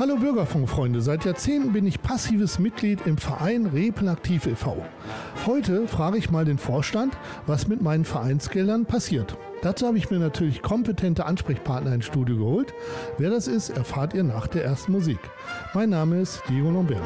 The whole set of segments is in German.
Hallo Bürgerfunkfreunde, seit Jahrzehnten bin ich passives Mitglied im Verein Repel Aktiv e.V. Heute frage ich mal den Vorstand, was mit meinen Vereinsgeldern passiert. Dazu habe ich mir natürlich kompetente Ansprechpartner ins Studio geholt. Wer das ist, erfahrt ihr nach der ersten Musik. Mein Name ist Diego Lombert.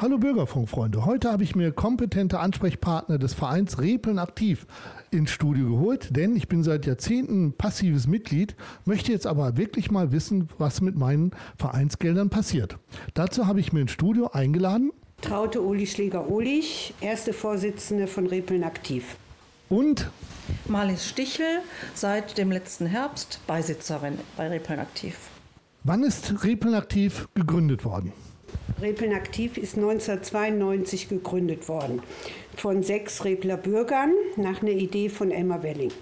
Hallo Bürgerfunkfreunde, heute habe ich mir kompetente Ansprechpartner des Vereins Repeln aktiv ins Studio geholt, denn ich bin seit Jahrzehnten passives Mitglied, möchte jetzt aber wirklich mal wissen, was mit meinen Vereinsgeldern passiert. Dazu habe ich mir ins Studio eingeladen. Traute Uli Schläger-Olich, erste Vorsitzende von Repeln aktiv. Und Marlies Stichel, seit dem letzten Herbst Beisitzerin bei Repeln aktiv. Wann ist Repeln aktiv gegründet worden? Repeln Aktiv ist 1992 gegründet worden von sechs Repler Bürgern nach einer Idee von Emma Welling.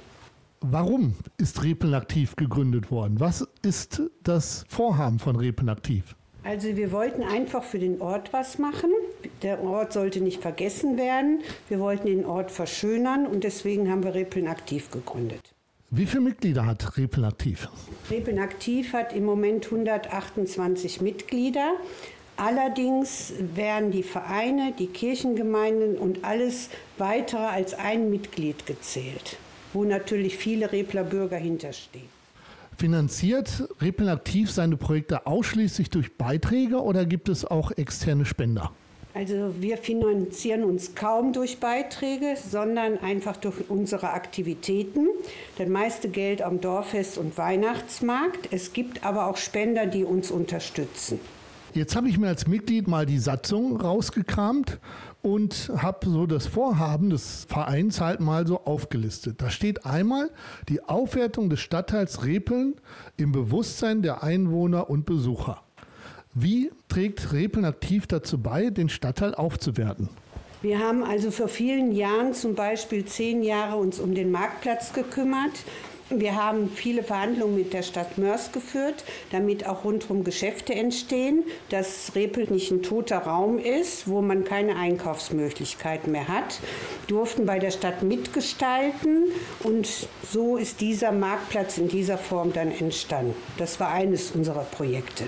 Warum ist Repeln aktiv gegründet worden? Was ist das Vorhaben von Repeln aktiv? Also wir wollten einfach für den Ort was machen. Der Ort sollte nicht vergessen werden. Wir wollten den Ort verschönern und deswegen haben wir Repeln aktiv gegründet. Wie viele Mitglieder hat Repeln aktiv? Repeln aktiv hat im Moment 128 Mitglieder. Allerdings werden die Vereine, die Kirchengemeinden und alles weitere als ein Mitglied gezählt, wo natürlich viele Repler Bürger hinterstehen. Finanziert Repeln aktiv seine Projekte ausschließlich durch Beiträge oder gibt es auch externe Spender? Also wir finanzieren uns kaum durch Beiträge, sondern einfach durch unsere Aktivitäten. Das meiste Geld am Dorffest und Weihnachtsmarkt. Es gibt aber auch Spender, die uns unterstützen. Jetzt habe ich mir als Mitglied mal die Satzung rausgekramt und habe so das Vorhaben des Vereins halt mal so aufgelistet. Da steht einmal die Aufwertung des Stadtteils Repeln im Bewusstsein der Einwohner und Besucher. Wie trägt Repeln aktiv dazu bei, den Stadtteil aufzuwerten? Wir haben also vor vielen Jahren, zum Beispiel zehn Jahre, uns um den Marktplatz gekümmert. Wir haben viele Verhandlungen mit der Stadt Mörs geführt, damit auch rundherum Geschäfte entstehen, dass Repel nicht ein toter Raum ist, wo man keine Einkaufsmöglichkeiten mehr hat, durften bei der Stadt mitgestalten und so ist dieser Marktplatz in dieser Form dann entstanden. Das war eines unserer Projekte.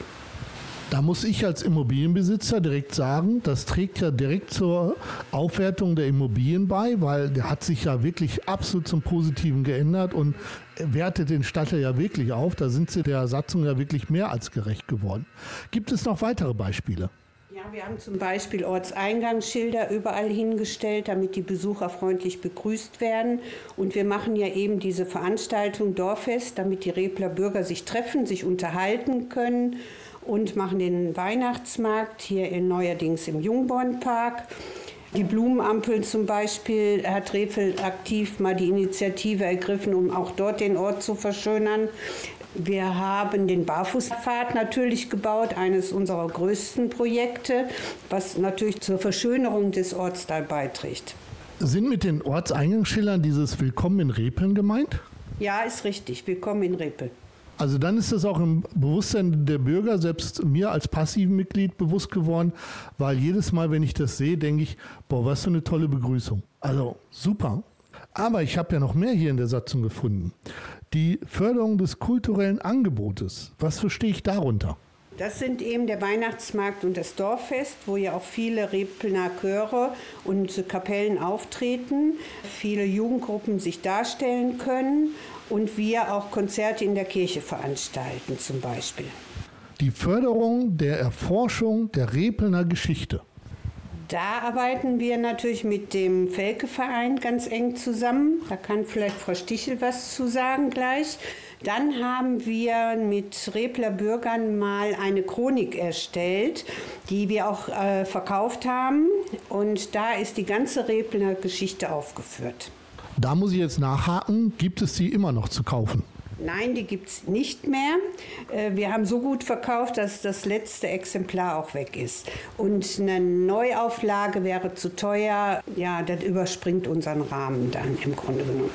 Da muss ich als Immobilienbesitzer direkt sagen, das trägt ja direkt zur Aufwertung der Immobilien bei, weil der hat sich ja wirklich absolut zum Positiven geändert und wertet den Stadtteil ja wirklich auf. Da sind sie der Satzung ja wirklich mehr als gerecht geworden. Gibt es noch weitere Beispiele? Ja, wir haben zum Beispiel Ortseingangsschilder überall hingestellt, damit die Besucher freundlich begrüßt werden. Und wir machen ja eben diese Veranstaltung Dorffest, damit die Repler Bürger sich treffen, sich unterhalten können und machen den Weihnachtsmarkt hier in, neuerdings im Jungbornpark. Die Blumenampeln zum Beispiel hat Rehfeld aktiv mal die Initiative ergriffen, um auch dort den Ort zu verschönern. Wir haben den Barfußpfad natürlich gebaut, eines unserer größten Projekte, was natürlich zur Verschönerung des Orts da beiträgt. Sind mit den Ortseingangsschildern dieses Willkommen in Repeln gemeint? Ja, ist richtig. Willkommen in Repeln. Also dann ist das auch im Bewusstsein der Bürger, selbst mir als passiven Mitglied bewusst geworden, weil jedes Mal, wenn ich das sehe, denke ich, boah, was für eine tolle Begrüßung. Also super. Aber ich habe ja noch mehr hier in der Satzung gefunden. Die Förderung des kulturellen Angebotes. Was verstehe ich darunter? Das sind eben der Weihnachtsmarkt und das Dorffest, wo ja auch viele Repelner Chöre und Kapellen auftreten, viele Jugendgruppen sich darstellen können und wir auch Konzerte in der Kirche veranstalten zum Beispiel. Die Förderung der Erforschung der Repelner Geschichte. Da arbeiten wir natürlich mit dem Felke-Verein ganz eng zusammen. Da kann vielleicht Frau Stichel was zu sagen gleich. Dann haben wir mit Repler Bürgern mal eine Chronik erstellt, die wir auch äh, verkauft haben. Und da ist die ganze Repler Geschichte aufgeführt. Da muss ich jetzt nachhaken, gibt es sie immer noch zu kaufen? Nein, die gibt es nicht mehr. Äh, wir haben so gut verkauft, dass das letzte Exemplar auch weg ist. Und eine Neuauflage wäre zu teuer. Ja, das überspringt unseren Rahmen dann im Grunde genommen.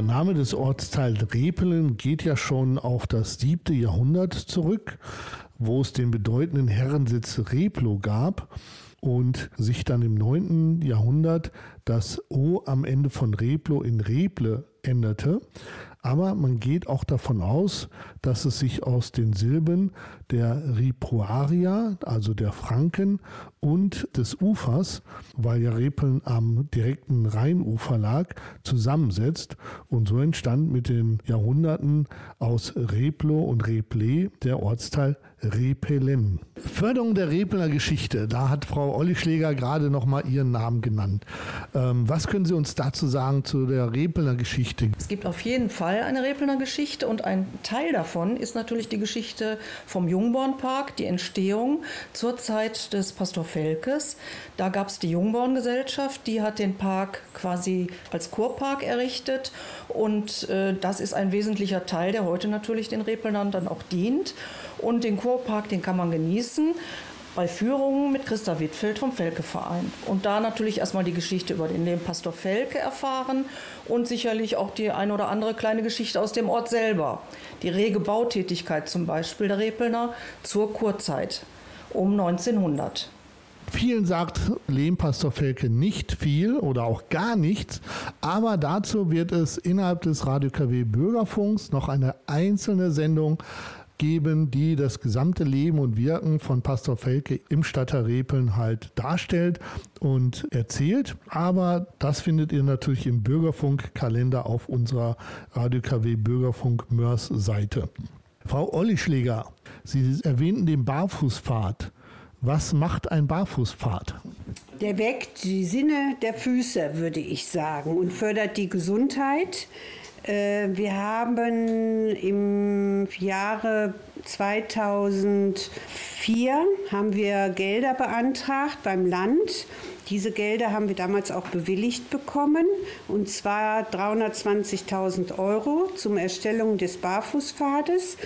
Der Name des Ortsteils Repelen geht ja schon auf das siebte Jahrhundert zurück, wo es den bedeutenden Herrensitz Replo gab und sich dann im neunten Jahrhundert das O am Ende von Replo in Reple änderte. Aber man geht auch davon aus, dass es sich aus den Silben der Ripuaria, also der Franken und des Ufers, weil ja Repeln am direkten Rheinufer lag, zusammensetzt. Und so entstand mit den Jahrhunderten aus Replo und Reple der Ortsteil Repelen. Förderung der Repler Geschichte, da hat Frau Olli Schläger gerade noch mal ihren Namen genannt. Ähm, was können Sie uns dazu sagen zu der Repelner Geschichte? Es gibt auf jeden Fall eine Repelner Geschichte und ein Teil davon ist natürlich die Geschichte vom Jungbornpark, die Entstehung zur Zeit des Pastor Felkes. Da gab es die Jungborngesellschaft, die hat den Park quasi als Kurpark errichtet und äh, das ist ein wesentlicher Teil, der heute natürlich den Repelnern dann auch dient. Und den Kurpark, den kann man genießen bei Führungen mit Christa Wittfeld vom Felke-Verein. Und da natürlich erstmal die Geschichte über den Pastor Felke erfahren und sicherlich auch die ein oder andere kleine Geschichte aus dem Ort selber. Die rege Bautätigkeit zum Beispiel der Repelner zur Kurzeit um 1900. Vielen sagt Lehmpastor Felke nicht viel oder auch gar nichts, aber dazu wird es innerhalb des Radio KW Bürgerfunks noch eine einzelne Sendung geben, die das gesamte Leben und Wirken von Pastor Felke im Stadtteil Repeln halt darstellt und erzählt. Aber das findet ihr natürlich im Bürgerfunk-Kalender auf unserer Radio KW Bürgerfunk Mörs Seite. Frau Ollischläger, Sie erwähnten den Barfußpfad. Was macht ein Barfußpfad? Der weckt die Sinne der Füße, würde ich sagen, und fördert die Gesundheit. Äh, wir haben im Jahre 2004 haben wir Gelder beantragt beim Land. Diese Gelder haben wir damals auch bewilligt bekommen, und zwar 320.000 Euro zum Erstellung des Barfußpfades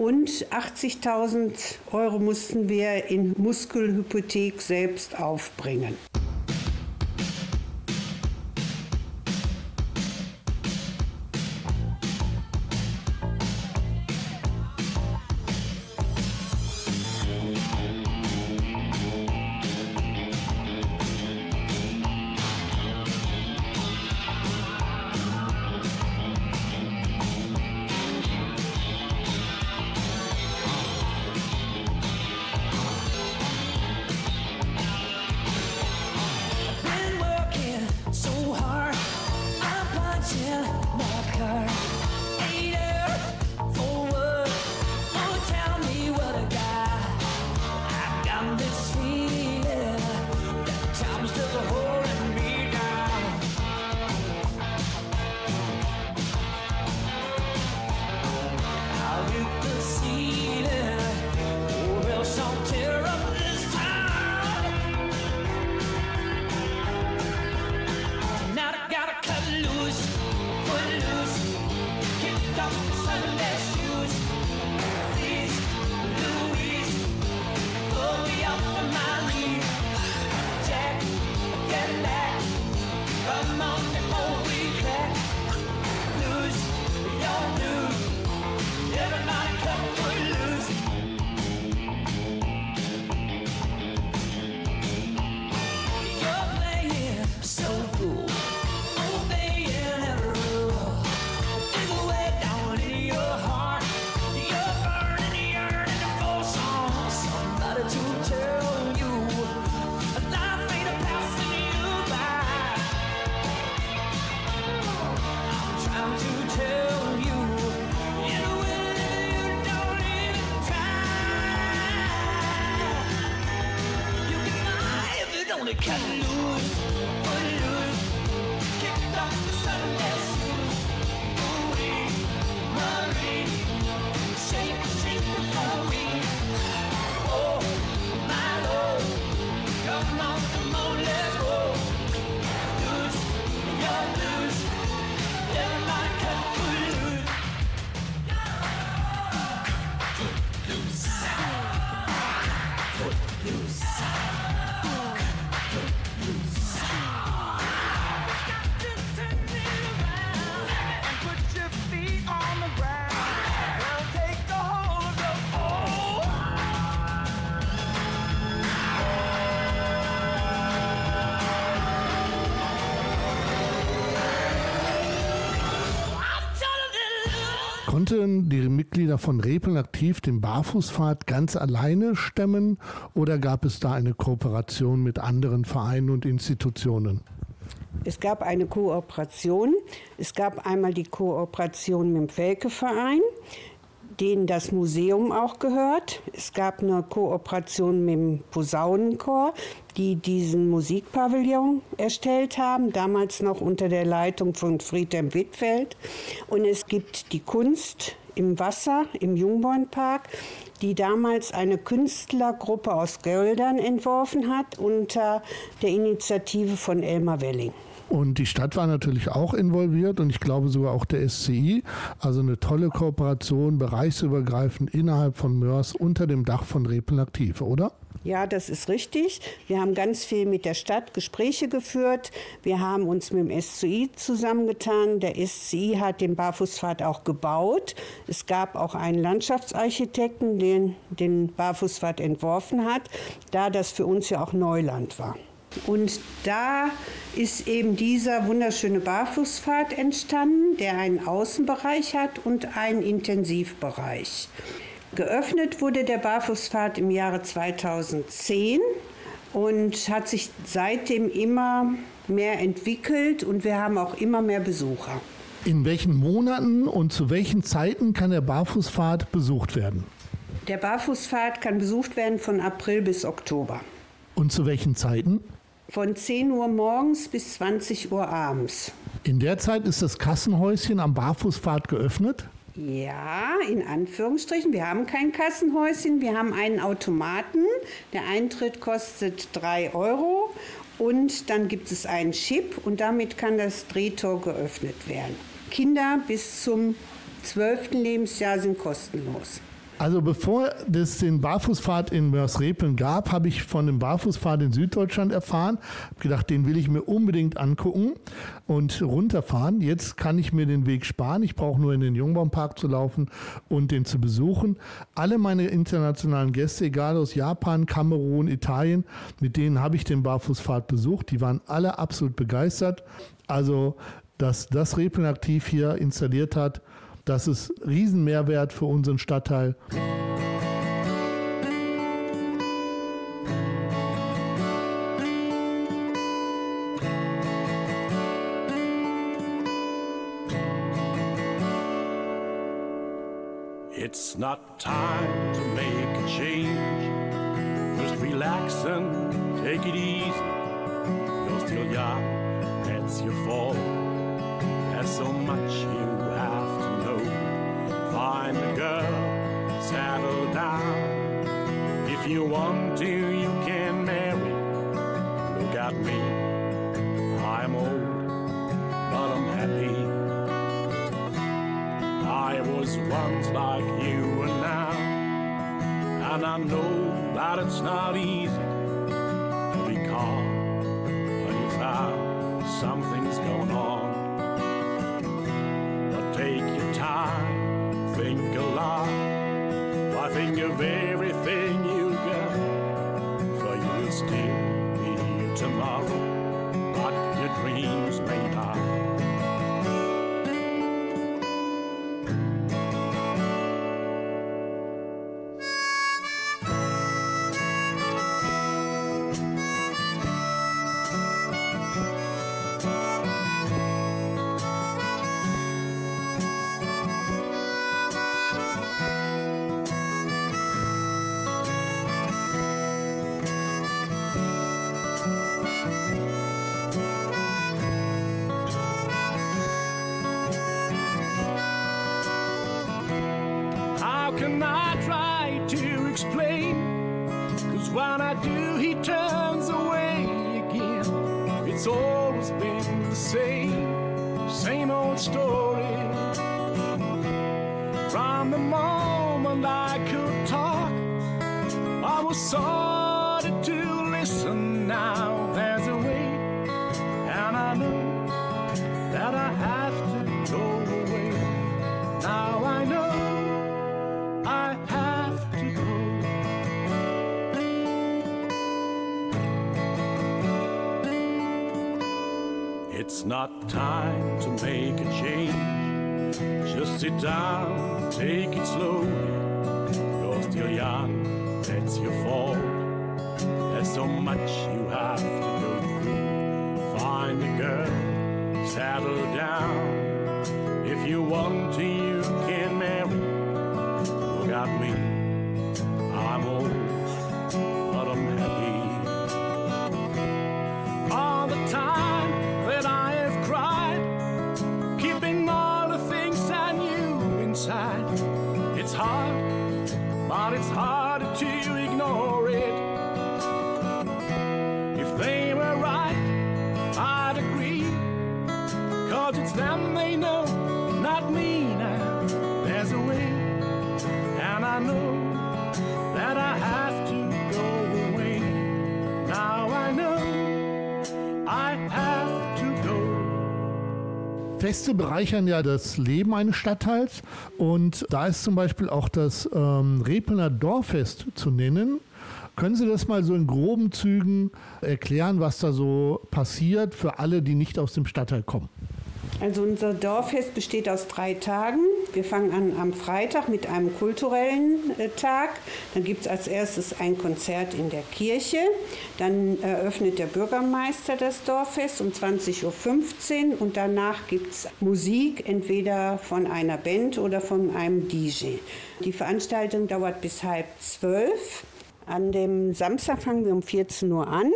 und 80.000 Euro mussten wir in Muskelhypothek selbst aufbringen. Konnten die Mitglieder von Repeln aktiv den Barfußpfad ganz alleine stemmen oder gab es da eine Kooperation mit anderen Vereinen und Institutionen? Es gab eine Kooperation. Es gab einmal die Kooperation mit dem Felke-Verein, denen das Museum auch gehört. Es gab eine Kooperation mit dem Posaunenchor, die diesen Musikpavillon erstellt haben, damals noch unter der Leitung von Friedhelm Wittfeld. Und es gibt die Kunst im Wasser im Jungbornpark, die damals eine Künstlergruppe aus Göldern entworfen hat unter der Initiative von Elmar Welling. Und die Stadt war natürlich auch involviert und ich glaube sogar auch der SCI. Also eine tolle Kooperation, bereichsübergreifend innerhalb von Mörs unter dem Dach von Repel aktiv, oder? Ja, das ist richtig. Wir haben ganz viel mit der Stadt Gespräche geführt. Wir haben uns mit dem SCI zusammengetan. Der SCI hat den Barfußpfad auch gebaut. Es gab auch einen Landschaftsarchitekten, der den Barfußpfad entworfen hat, da das für uns ja auch Neuland war. Und da ist eben dieser wunderschöne Barfußpfad entstanden, der einen Außenbereich hat und einen Intensivbereich. Geöffnet wurde der Barfußpfad im Jahre 2010 und hat sich seitdem immer mehr entwickelt und wir haben auch immer mehr Besucher. In welchen Monaten und zu welchen Zeiten kann der Barfußpfad besucht werden? Der Barfußpfad kann besucht werden von April bis Oktober. Und zu welchen Zeiten? Von 10 Uhr morgens bis 20 Uhr abends. In der Zeit ist das Kassenhäuschen am Barfußpfad geöffnet? Ja, in Anführungsstrichen. Wir haben kein Kassenhäuschen, wir haben einen Automaten. Der Eintritt kostet 3 Euro und dann gibt es einen Chip und damit kann das Drehtor geöffnet werden. Kinder bis zum 12. Lebensjahr sind kostenlos. Also bevor es den Barfußpfad in Mörsrepeln gab, habe ich von dem Barfußpfad in Süddeutschland erfahren. Habe gedacht, den will ich mir unbedingt angucken und runterfahren. Jetzt kann ich mir den Weg sparen. Ich brauche nur in den Jungbaumpark zu laufen und den zu besuchen. Alle meine internationalen Gäste, egal aus Japan, Kamerun, Italien, mit denen habe ich den Barfußpfad besucht. Die waren alle absolut begeistert. Also, dass das Repeln aktiv hier installiert hat, das ist Riesenmehrwert für unseren Stadtteil. It's not time to make a change. Just relax and take it easy. You're still young, that's your fault. There's so much know. Find a girl, settle down. If you want to, you can marry. Look at me, I'm old, but I'm happy. I was once like you and now, and I know that it's not easy to be calm when you found something's Not time to make a change. Just sit down, take it slowly. You're still young, that's your fault. There's so much you have to go through. Find a girl, settle down. If you want to, you can marry look at me. Feste bereichern ja das Leben eines Stadtteils und da ist zum Beispiel auch das ähm, Repelner Dorffest zu nennen. Können Sie das mal so in groben Zügen erklären, was da so passiert für alle, die nicht aus dem Stadtteil kommen? Also unser Dorffest besteht aus drei Tagen. Wir fangen an am Freitag mit einem kulturellen äh, Tag. Dann gibt es als erstes ein Konzert in der Kirche. Dann eröffnet der Bürgermeister das Dorffest um 20.15 Uhr und danach gibt es Musik, entweder von einer Band oder von einem DJ. Die Veranstaltung dauert bis halb zwölf. An dem Samstag fangen wir um 14 Uhr an.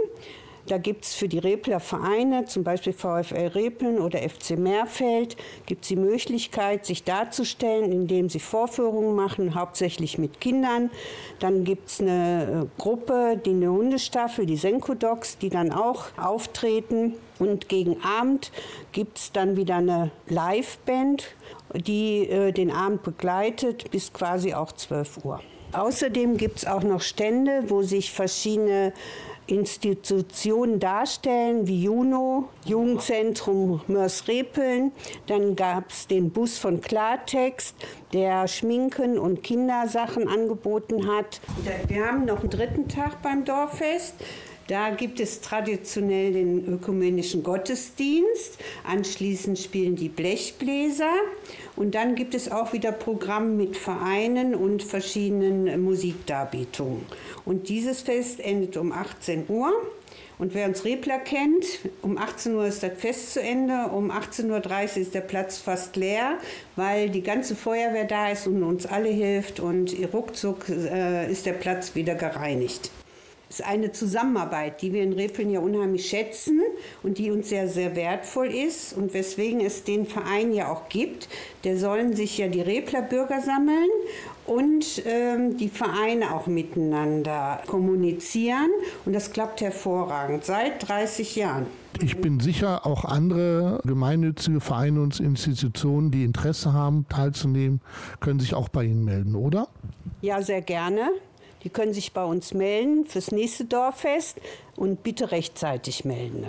Da gibt es für die Repler Vereine, zum Beispiel VfL Repeln oder FC Meerfeld, gibt es die Möglichkeit, sich darzustellen, indem sie Vorführungen machen, hauptsächlich mit Kindern. Dann gibt es eine äh, Gruppe, die eine Hundestaffel, die Senkodocs, die dann auch auftreten. Und gegen Abend gibt es dann wieder eine Liveband, die äh, den Abend begleitet bis quasi auch 12 Uhr. Außerdem gibt es auch noch Stände, wo sich verschiedene Institutionen darstellen, wie Juno, Jugendzentrum Mörs-Repeln. Dann gab es den Bus von Klartext, der Schminken und Kindersachen angeboten hat. Wir haben noch einen dritten Tag beim Dorffest. Da gibt es traditionell den ökumenischen Gottesdienst. Anschließend spielen die Blechbläser. Und dann gibt es auch wieder Programm mit Vereinen und verschiedenen Musikdarbietungen. Und dieses Fest endet um 18 Uhr. Und wer uns Repler kennt, um 18 Uhr ist das Fest zu Ende, um 18.30 Uhr ist der Platz fast leer, weil die ganze Feuerwehr da ist und uns alle hilft und ruckzuck äh, ist der Platz wieder gereinigt ist eine Zusammenarbeit, die wir in Repeln ja unheimlich schätzen und die uns sehr, sehr wertvoll ist und weswegen es den Verein ja auch gibt. Der sollen sich ja die Repler Bürger sammeln und ähm, die Vereine auch miteinander kommunizieren und das klappt hervorragend seit 30 Jahren. Ich bin sicher, auch andere gemeinnützige Vereine und Institutionen, die Interesse haben, teilzunehmen, können sich auch bei Ihnen melden, oder? Ja, sehr gerne. Die können sich bei uns melden fürs nächste Dorffest und bitte rechtzeitig melden.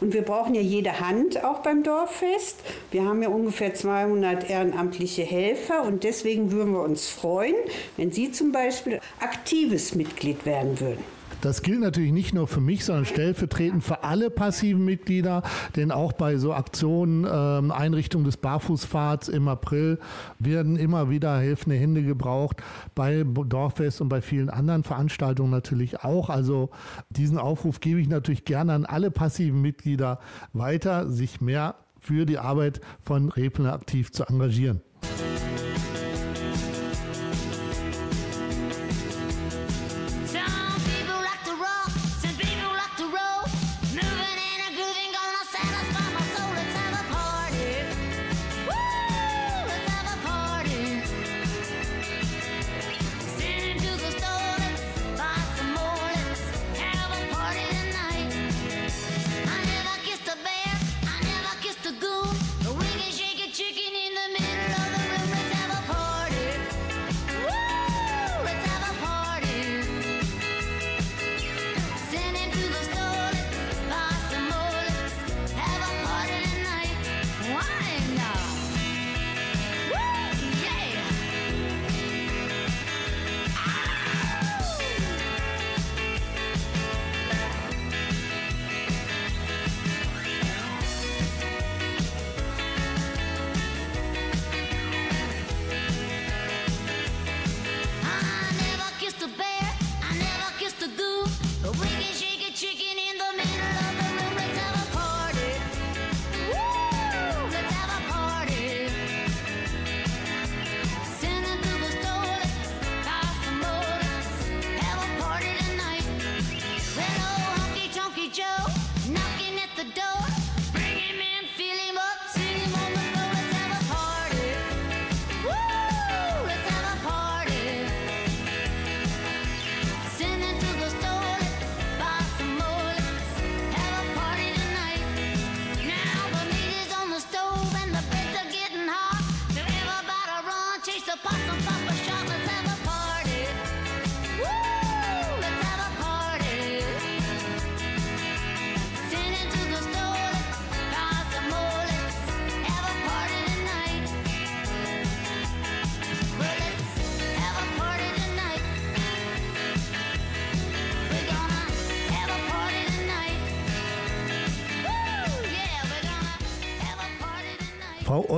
Und wir brauchen ja jede Hand auch beim Dorffest. Wir haben ja ungefähr 200 ehrenamtliche Helfer und deswegen würden wir uns freuen, wenn Sie zum Beispiel aktives Mitglied werden würden. Das gilt natürlich nicht nur für mich, sondern stellvertretend für alle passiven Mitglieder, denn auch bei so Aktionen, ähm, Einrichtung des Barfußfahrts im April werden immer wieder helfende Hände gebraucht, bei Dorffest und bei vielen anderen Veranstaltungen natürlich auch. Also diesen Aufruf gebe ich natürlich gerne an alle passiven Mitglieder weiter, sich mehr für die Arbeit von Repeln aktiv zu engagieren.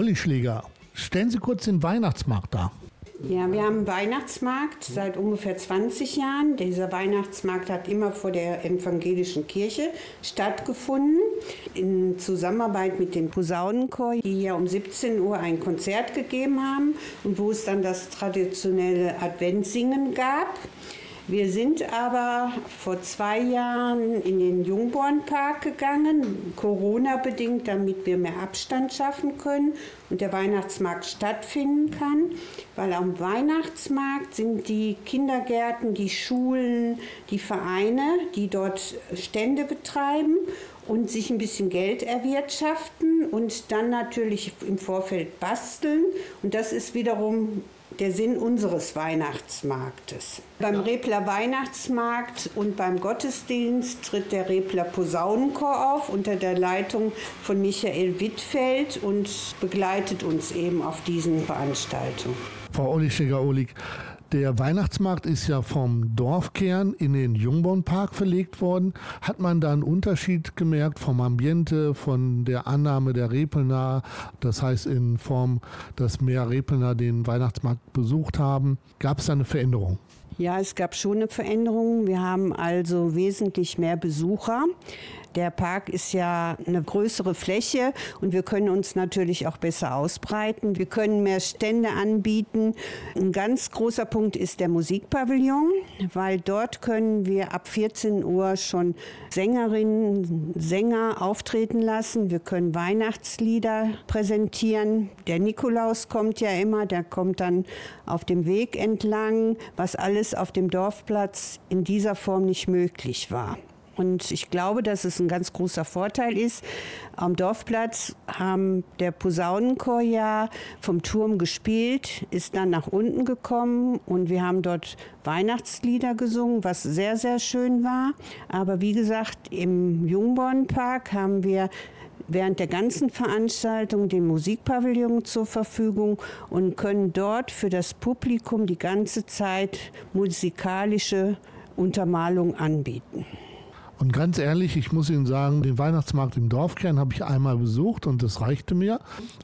Ollischläger, stellen Sie kurz den Weihnachtsmarkt dar. Ja, wir haben einen Weihnachtsmarkt seit ungefähr 20 Jahren. Dieser Weihnachtsmarkt hat immer vor der evangelischen Kirche stattgefunden, in Zusammenarbeit mit dem Posaunenchor, die hier um 17 Uhr ein Konzert gegeben haben und wo es dann das traditionelle Adventssingen gab. Wir sind aber vor zwei Jahren in den Jungbornpark gegangen, Corona-bedingt, damit wir mehr Abstand schaffen können und der Weihnachtsmarkt stattfinden kann. Weil am Weihnachtsmarkt sind die Kindergärten, die Schulen, die Vereine, die dort Stände betreiben und sich ein bisschen Geld erwirtschaften und dann natürlich im Vorfeld basteln. Und das ist wiederum der Sinn unseres Weihnachtsmarktes. Beim Repler Weihnachtsmarkt und beim Gottesdienst tritt der Repler Posaunenchor auf unter der Leitung von Michael Wittfeld und begleitet uns eben auf diesen Veranstaltungen. Frau Olischegger-Olig, der Weihnachtsmarkt ist ja vom Dorfkern in den Jungbornpark verlegt worden. Hat man da einen Unterschied gemerkt vom Ambiente, von der Annahme der Repelner, das heißt in Form, dass mehr Repelner den Weihnachtsmarkt besucht haben? Gab es da eine Veränderung? Ja, es gab schon eine Veränderung. Wir haben also wesentlich mehr Besucher. Der Park ist ja eine größere Fläche und wir können uns natürlich auch besser ausbreiten. Wir können mehr Stände anbieten. Ein ganz großer Punkt ist der Musikpavillon, weil dort können wir ab 14 Uhr schon Sängerinnen, Sänger auftreten lassen. Wir können Weihnachtslieder präsentieren. Der Nikolaus kommt ja immer, der kommt dann auf dem Weg entlang, was alles auf dem Dorfplatz in dieser Form nicht möglich war. Und ich glaube, dass es ein ganz großer Vorteil ist. Am Dorfplatz haben der Posaunenchor ja vom Turm gespielt, ist dann nach unten gekommen und wir haben dort Weihnachtslieder gesungen, was sehr, sehr schön war. Aber wie gesagt, im Jungbornpark haben wir während der ganzen Veranstaltung den Musikpavillon zur Verfügung und können dort für das Publikum die ganze Zeit musikalische Untermalung anbieten. Und ganz ehrlich, ich muss Ihnen sagen, den Weihnachtsmarkt im Dorfkern habe ich einmal besucht und das reichte mir.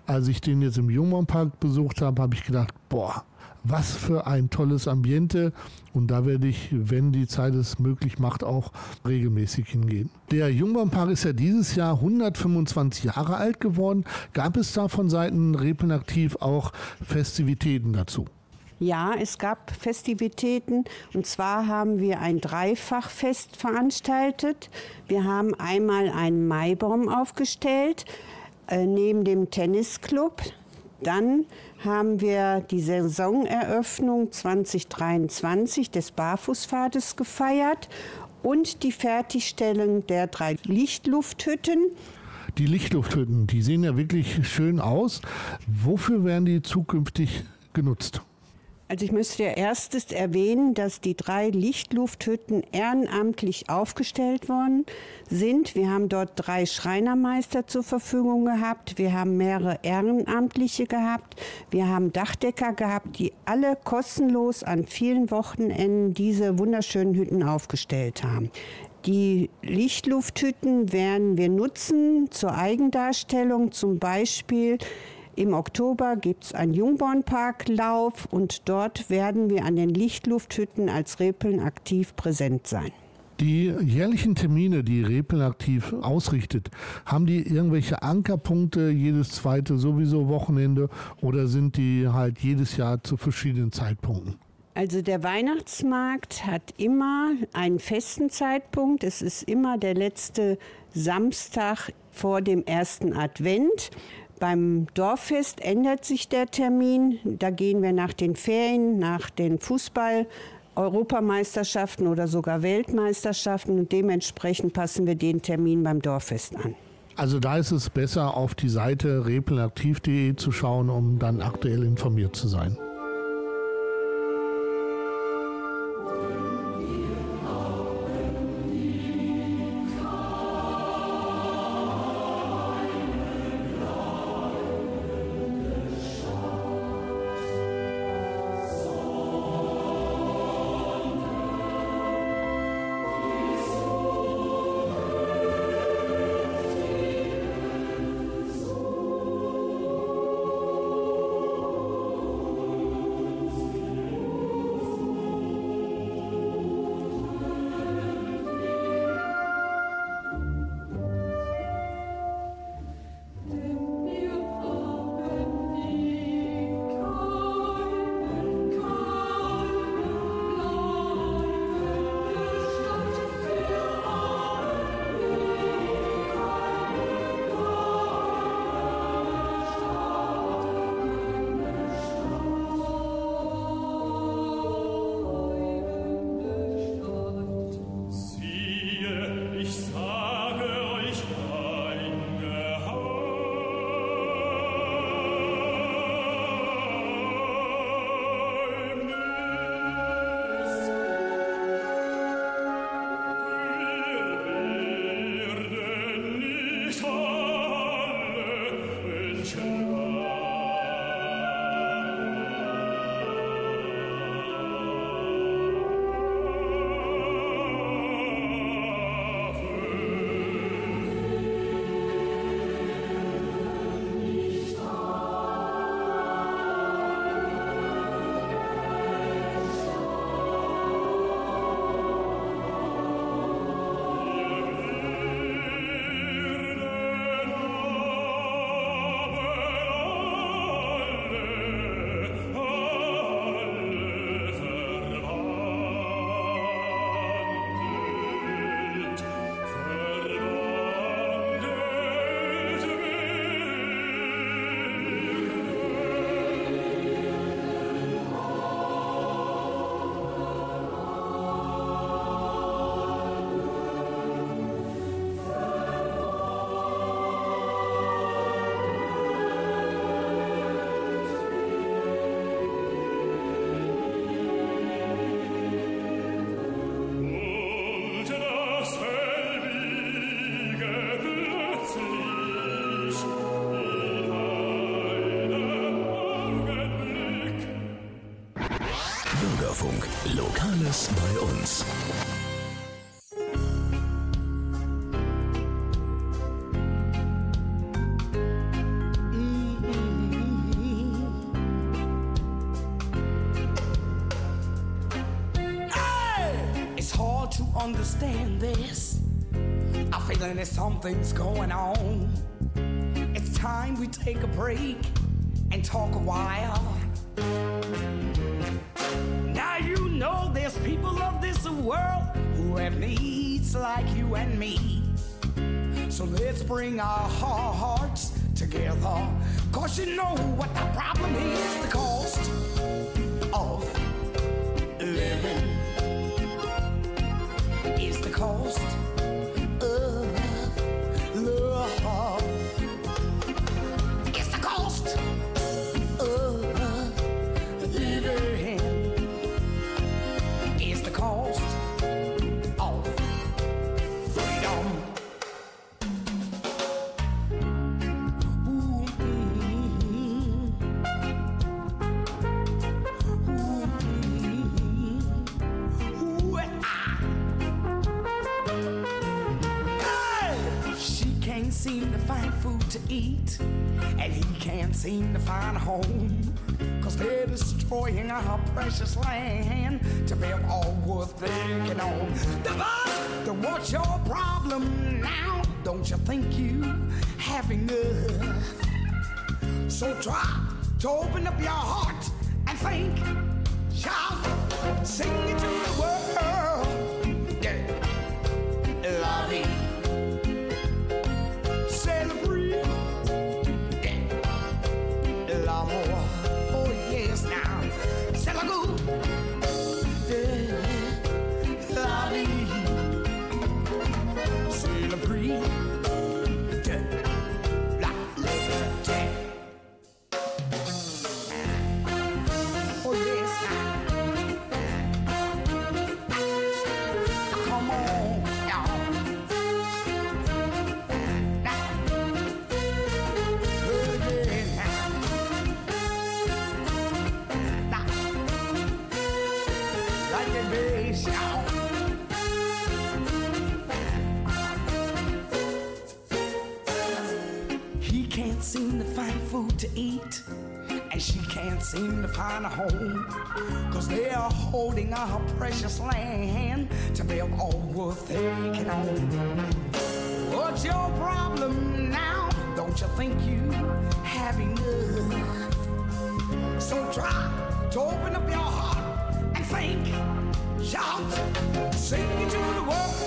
Als ich den jetzt im Jungbaumpark besucht habe, habe ich gedacht, boah, was für ein tolles Ambiente. Und da werde ich, wenn die Zeit es möglich macht, auch regelmäßig hingehen. Der Jungbaumpark ist ja dieses Jahr 125 Jahre alt geworden. Gab es da von Seiten Repeln aktiv auch Festivitäten dazu? Ja, es gab Festivitäten und zwar haben wir ein Dreifachfest veranstaltet. Wir haben einmal einen Maibaum aufgestellt äh, neben dem Tennisclub. Dann haben wir die Saisoneröffnung 2023 des Barfußpfades gefeiert und die Fertigstellung der drei Lichtlufthütten. Die Lichtlufthütten, die sehen ja wirklich schön aus. Wofür werden die zukünftig genutzt? Also ich müsste ja erstes erwähnen, dass die drei Lichtlufthütten ehrenamtlich aufgestellt worden sind. Wir haben dort drei Schreinermeister zur Verfügung gehabt. Wir haben mehrere Ehrenamtliche gehabt. Wir haben Dachdecker gehabt, die alle kostenlos an vielen Wochenenden diese wunderschönen Hütten aufgestellt haben. Die Lichtlufthütten werden wir nutzen zur Eigendarstellung, zum Beispiel im Oktober gibt es einen Jungbornparklauf und dort werden wir an den Lichtlufthütten als Repeln aktiv präsent sein. Die jährlichen Termine, die Repeln aktiv ausrichtet, haben die irgendwelche Ankerpunkte jedes zweite sowieso Wochenende oder sind die halt jedes Jahr zu verschiedenen Zeitpunkten? Also der Weihnachtsmarkt hat immer einen festen Zeitpunkt. Es ist immer der letzte Samstag vor dem ersten Advent. Beim Dorffest ändert sich der Termin. Da gehen wir nach den Ferien, nach den Fußball. Europameisterschaften oder sogar Weltmeisterschaften und dementsprechend passen wir den Termin beim Dorffest an. Also da ist es besser, auf die Seite repelaktiv.de zu schauen, um dann aktuell informiert zu sein. Understand this. I'm feeling that something's going on. It's time we take a break and talk a while. Now you know there's people of this world who have needs like you and me. So let's bring our hearts together. Cause you know what the problem is the cost of cost can't seem to find a home. Cause they're destroying our precious land to build all worth thinking on. But what's your problem now? Don't you think you have enough? So try to open up your heart and think. Shout, sing it to a home. Cause they are holding our precious land to build all worth taking on. What's your problem now? Don't you think you have enough? So try to open up your heart and think. Shout, sing it to the world.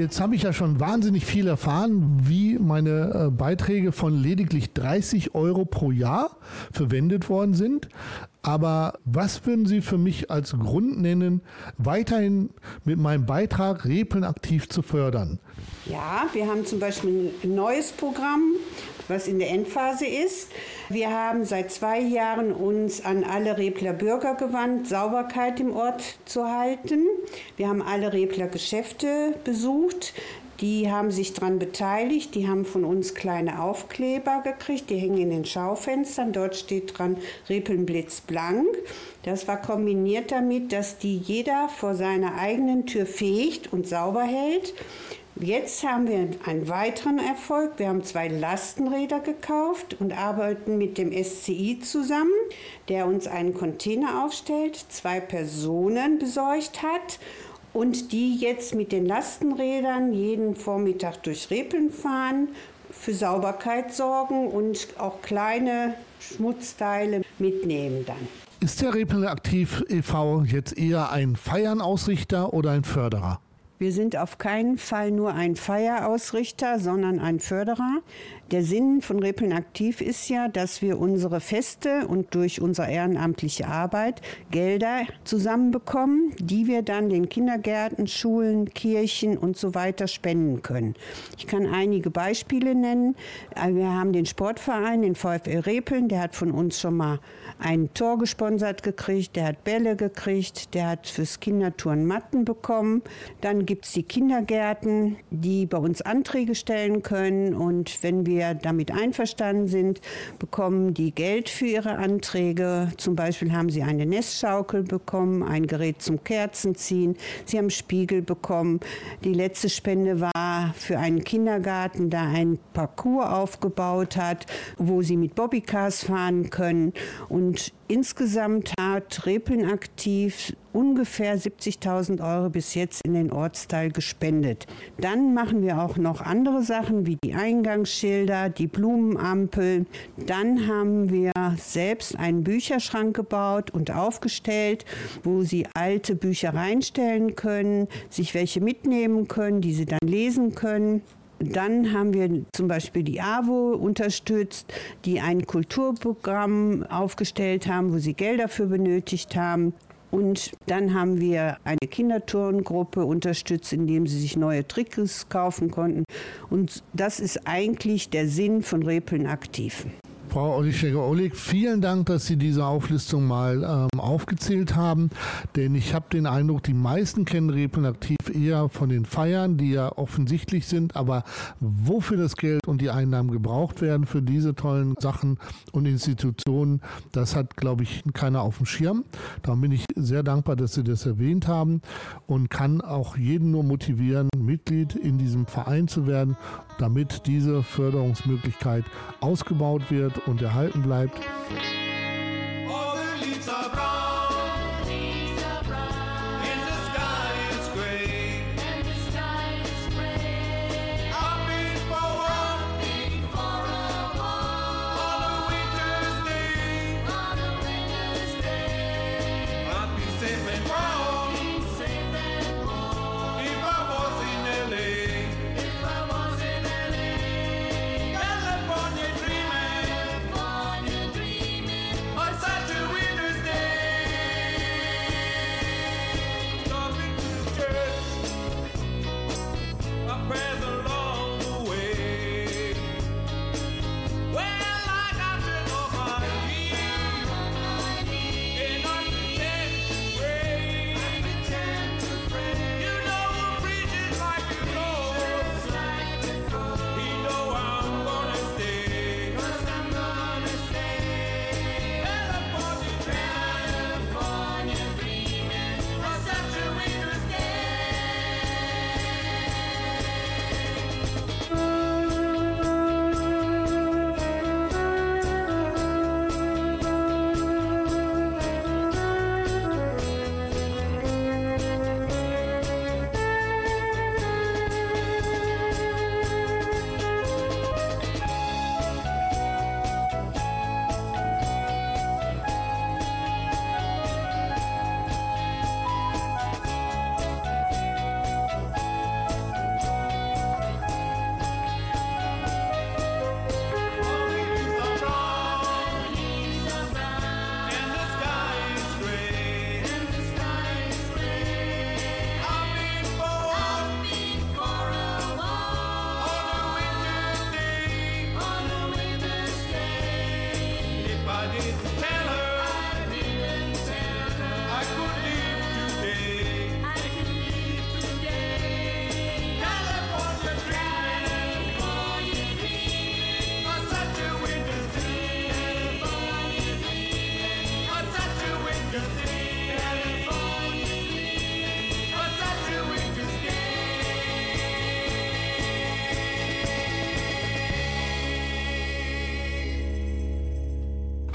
Jetzt habe ich ja schon wahnsinnig viel erfahren, wie meine äh, Beiträge von lediglich 30 Euro pro Jahr verwendet worden sind. Aber was würden Sie für mich als Grund nennen, weiterhin mit meinem Beitrag Repeln aktiv zu fördern? Ja, wir haben zum Beispiel ein neues Programm, was in der Endphase ist. Wir haben seit zwei Jahren uns an alle Repler Bürger gewandt, Sauberkeit im Ort zu halten. Wir haben alle Repler Geschäfte besucht. Die haben sich daran beteiligt, die haben von uns kleine Aufkleber gekriegt, die hängen in den Schaufenstern. Dort steht dran Repeln blitzblank. Das war kombiniert damit, dass die jeder vor seiner eigenen Tür fegt und sauber hält. Jetzt haben wir einen weiteren Erfolg. Wir haben zwei Lastenräder gekauft und arbeiten mit dem SCI zusammen, der uns einen Container aufstellt, zwei Personen besorgt hat und die jetzt mit den Lastenrädern jeden Vormittag durch Repeln fahren, für Sauberkeit sorgen und auch kleine Schmutzteile mitnehmen dann. Ist der Repeln aktiv e.V. jetzt eher ein Feiern-Ausrichter oder ein Förderer? Wir sind auf keinen Fall nur ein Feierausrichter, sondern ein Förderer. Der Sinn von Repeln aktiv ist ja, dass wir unsere Feste und durch unsere ehrenamtliche Arbeit Gelder zusammenbekommen, die wir dann den Kindergärten, Schulen, Kirchen und so weiter spenden können. Ich kann einige Beispiele nennen. Wir haben den Sportverein, den VfL Repeln, der hat von uns schon mal ein Tor gesponsert gekriegt, der hat Bälle gekriegt, der hat fürs Kindertouren Matten bekommen. Dann gibt es die Kindergärten, die bei uns Anträge stellen können und wenn wir wir damit einverstanden sind, bekommen die Geld für ihre Anträge. Zum Beispiel haben sie eine Nestschaukel bekommen, ein Gerät zum Kerzenziehen, sie haben Spiegel bekommen. Die letzte Spende war für einen Kindergarten, der ein Parcours aufgebaut hat, wo sie mit Bobbycars fahren können. Und Insgesamt hat Repeln aktiv ungefähr 70.000 Euro bis jetzt in den Ortsteil gespendet. Dann machen wir auch noch andere Sachen wie die Eingangsschilder, die Blumenampel. Dann haben wir selbst einen Bücherschrank gebaut und aufgestellt, wo Sie alte Bücher reinstellen können, sich welche mitnehmen können, die Sie dann lesen können. Dann haben wir zum Beispiel die AWO unterstützt, die ein Kulturprogramm aufgestellt haben, wo sie Gelder für benötigt haben. Und dann haben wir eine Kinderturngruppe unterstützt, indem sie sich neue Tricks kaufen konnten. Und das ist eigentlich der Sinn von Repeln aktiv. Frau Olischegger-Oleg, vielen Dank, dass Sie diese Auflistung mal ähm, aufgezählt haben, denn ich habe den Eindruck, die meisten kennen Repeln aktiv eher von den Feiern, die ja offensichtlich sind, aber wofür das Geld und die Einnahmen gebraucht werden für diese tollen Sachen und Institutionen, das hat, glaube ich, keiner auf dem Schirm. Darum bin ich sehr dankbar, dass Sie das erwähnt haben und kann auch jeden nur motivieren, Mitglied in diesem Verein zu werden, damit diese Förderungsmöglichkeit ausgebaut wird und erhalten bleibt.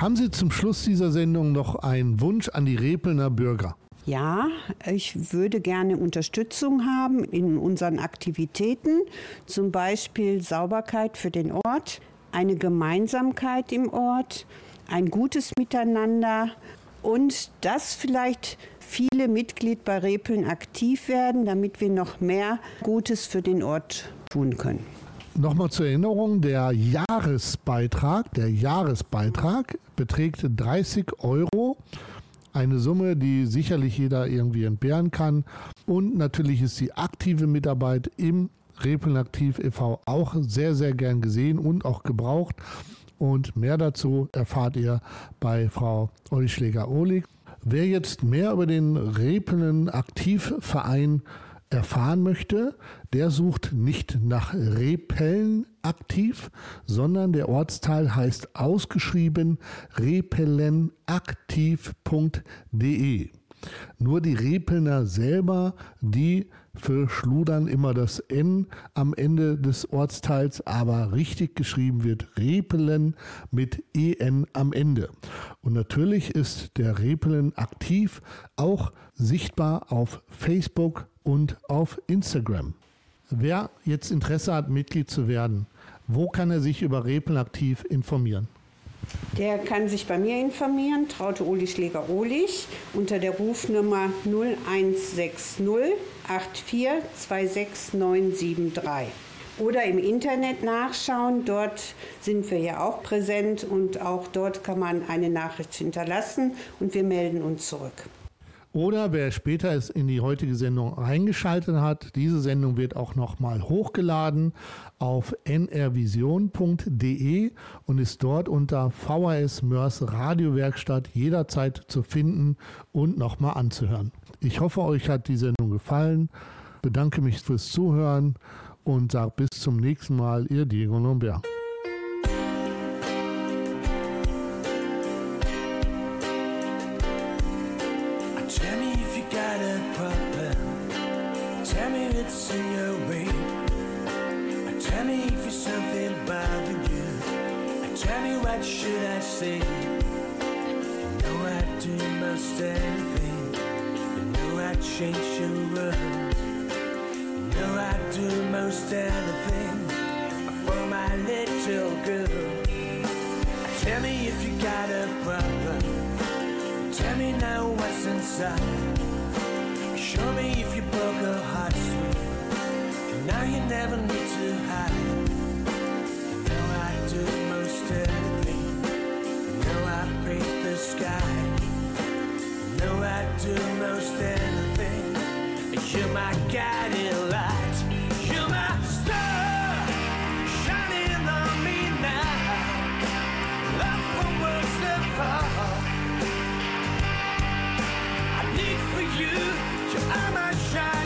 Haben Sie zum Schluss dieser Sendung noch einen Wunsch an die Repelner Bürger? Ja, ich würde gerne Unterstützung haben in unseren Aktivitäten, zum Beispiel Sauberkeit für den Ort, eine Gemeinsamkeit im Ort, ein gutes Miteinander und das vielleicht viele Mitglied bei Repeln aktiv werden, damit wir noch mehr Gutes für den Ort tun können. Nochmal zur Erinnerung, der Jahresbeitrag, der Jahresbeitrag beträgt 30 Euro. Eine Summe, die sicherlich jeder irgendwie entbehren kann. Und natürlich ist die aktive Mitarbeit im Repeln Aktiv e.V. auch sehr, sehr gern gesehen und auch gebraucht. Und mehr dazu erfahrt ihr bei Frau Olli-Schläger-Ohlig. Wer jetzt mehr über den Repelen Aktivverein erfahren möchte, der sucht nicht nach Repellen aktiv, sondern der Ortsteil heißt ausgeschrieben repellenaktiv.de. Nur die Repelner selber, die verschludern immer das N am Ende des Ortsteils, aber richtig geschrieben wird Repelen mit EN am Ende. Und natürlich ist der Repelen aktiv auch sichtbar auf Facebook und auf Instagram. Wer jetzt Interesse hat, Mitglied zu werden, wo kann er sich über Repeln aktiv informieren? Der kann sich bei mir informieren, Traute Uli Schläger Ohlich, unter der Rufnummer 0160 8426973. Oder im Internet nachschauen, dort sind wir ja auch präsent und auch dort kann man eine Nachricht hinterlassen und wir melden uns zurück. Oder wer später es in die heutige Sendung eingeschaltet hat, diese Sendung wird auch nochmal hochgeladen auf nrvision.de und ist dort unter VHS Mörs Radiowerkstatt jederzeit zu finden und nochmal anzuhören. Ich hoffe, euch hat die Sendung gefallen. Bedanke mich fürs Zuhören und sage bis zum nächsten Mal, ihr Diego Lombert. in your way. Tell me if there's something bothering you. Tell me what should I say? You know I do most anything. You know I change your world. You know I do most anything for my little girl. Tell me if you got a problem. Tell me now what's inside. Show me if you broke a heart you never need to hide. You know I do most everything. You know I paint the sky. You know I do most anything. You're my guiding light. You're my star, shining on me now. Love from worlds apart. I need for you. You are my shine.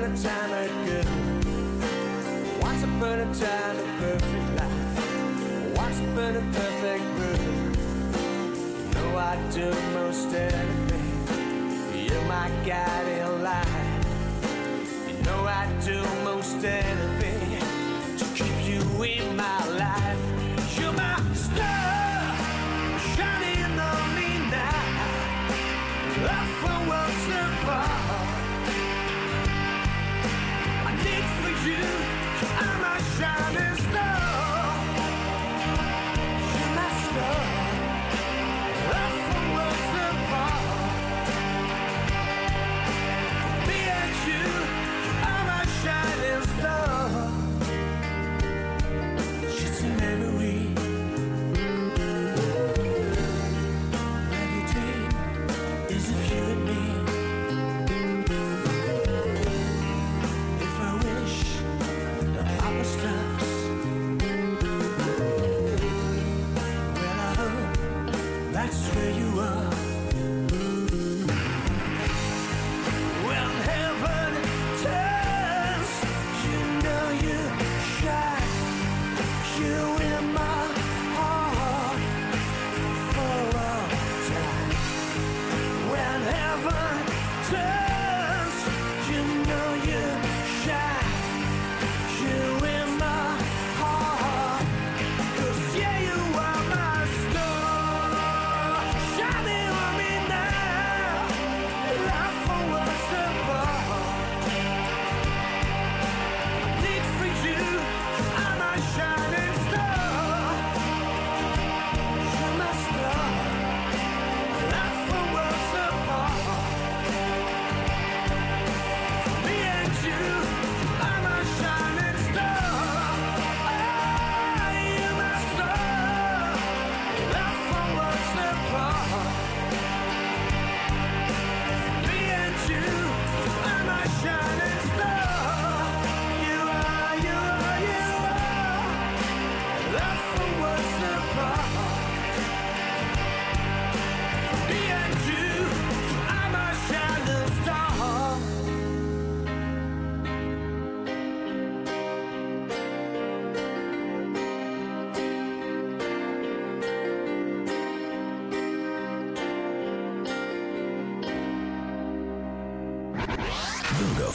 upon a time a girl. Once upon a time a perfect life. Once upon a perfect world. You know I'd do most anything. You're my guiding light. You know I'd do most anything to keep you in my life. You're my you, I'm not shining.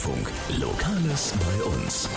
Bürgerfunk. Lokales bei uns.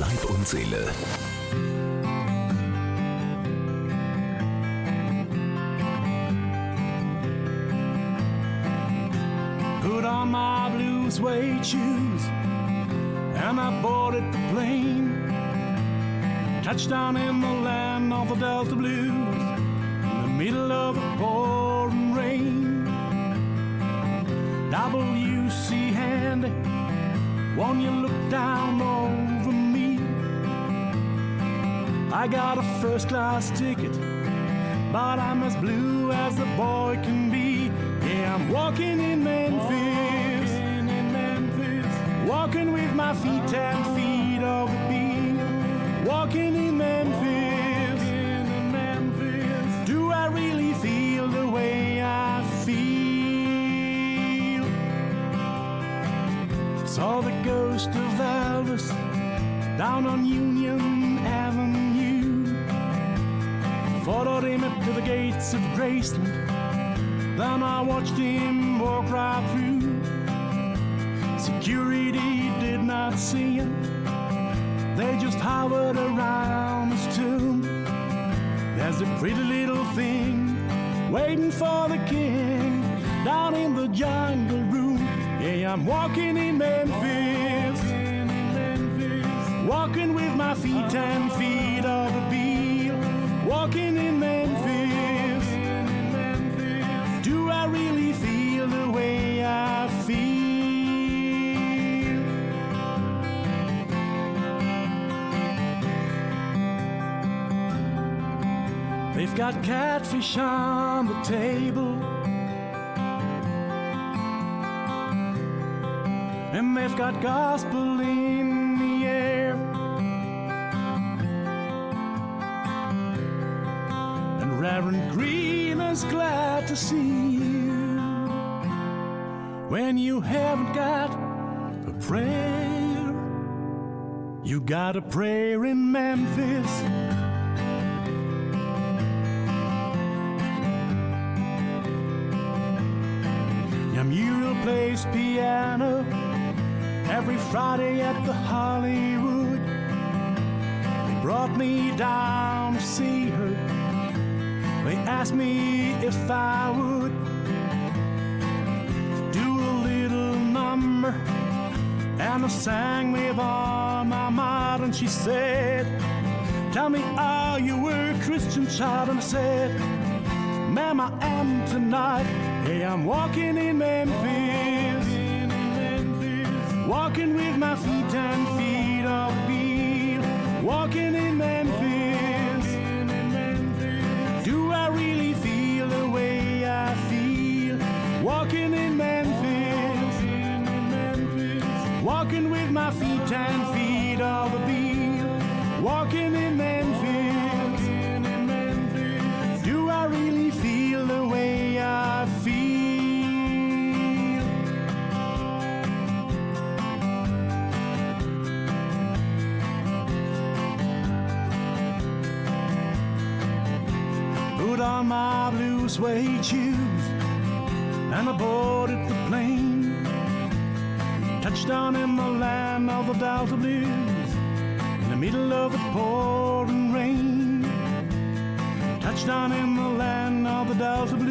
Leib und Seele. Put on my blue suede shoes and I boarded the plane. Touchdown in the land of the Delta Blues in the middle of a pouring rain. WC Handy, won't you look down over I got a first class ticket, but I'm as blue as a boy can be. Yeah, I'm walking in Memphis, in Memphis, walking with my feet ten feet of the beat, walking in Memphis, in Memphis. Do I really feel the way I feel? Saw the ghost of Elvis down on Union Avenue. Followed him up to the gates of Graceland. Then I watched him walk right through. Security did not see him. They just hovered around his tomb. There's a pretty little thing waiting for the king down in the jungle room. Yeah, I'm walking in Memphis. Walking with my feet and feet of a beat. Walking in Memphis. Do I really feel the way I feel? They've got catfish on the table. And they've got gospel in haven't got a prayer. You got a prayer in Memphis. Your Muriel plays piano every Friday at the Hollywood. They brought me down to see her. They asked me if I would And I sang with all my might, and she said, Tell me, are you were a Christian child? And I said, Ma'am, I am tonight. Hey, I'm walking in Memphis. Walking with my feet and feet of steel. Walking in my blue suede shoes and I boarded the plane. Touchdown in the land of the Delta Blues in the middle of the pouring rain. Touchdown in the land of the Delta Blues